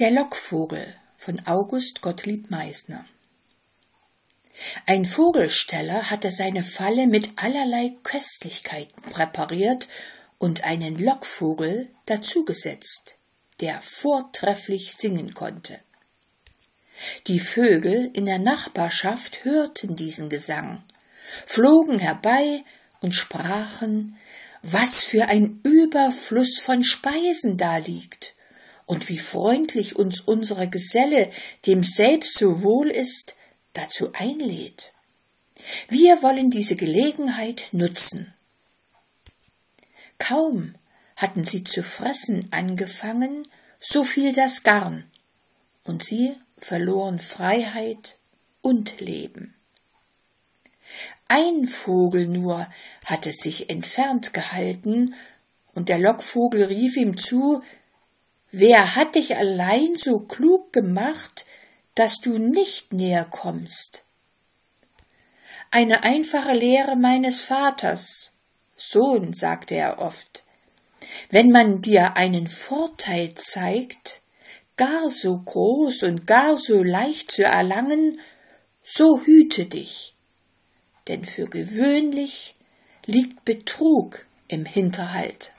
Der Lockvogel von August Gottlieb Meisner Ein Vogelsteller hatte seine Falle mit allerlei Köstlichkeiten präpariert und einen Lockvogel dazugesetzt, der vortrefflich singen konnte. Die Vögel in der Nachbarschaft hörten diesen Gesang, flogen herbei und sprachen, was für ein Überfluss von Speisen da liegt und wie freundlich uns unser Geselle, dem selbst so wohl ist, dazu einlädt. Wir wollen diese Gelegenheit nutzen. Kaum hatten sie zu fressen angefangen, so fiel das Garn, und sie verloren Freiheit und Leben. Ein Vogel nur hatte sich entfernt gehalten, und der Lockvogel rief ihm zu, Wer hat dich allein so klug gemacht, dass du nicht näher kommst? Eine einfache Lehre meines Vaters. Sohn, sagte er oft, wenn man dir einen Vorteil zeigt, gar so groß und gar so leicht zu erlangen, so hüte dich, denn für gewöhnlich liegt Betrug im Hinterhalt.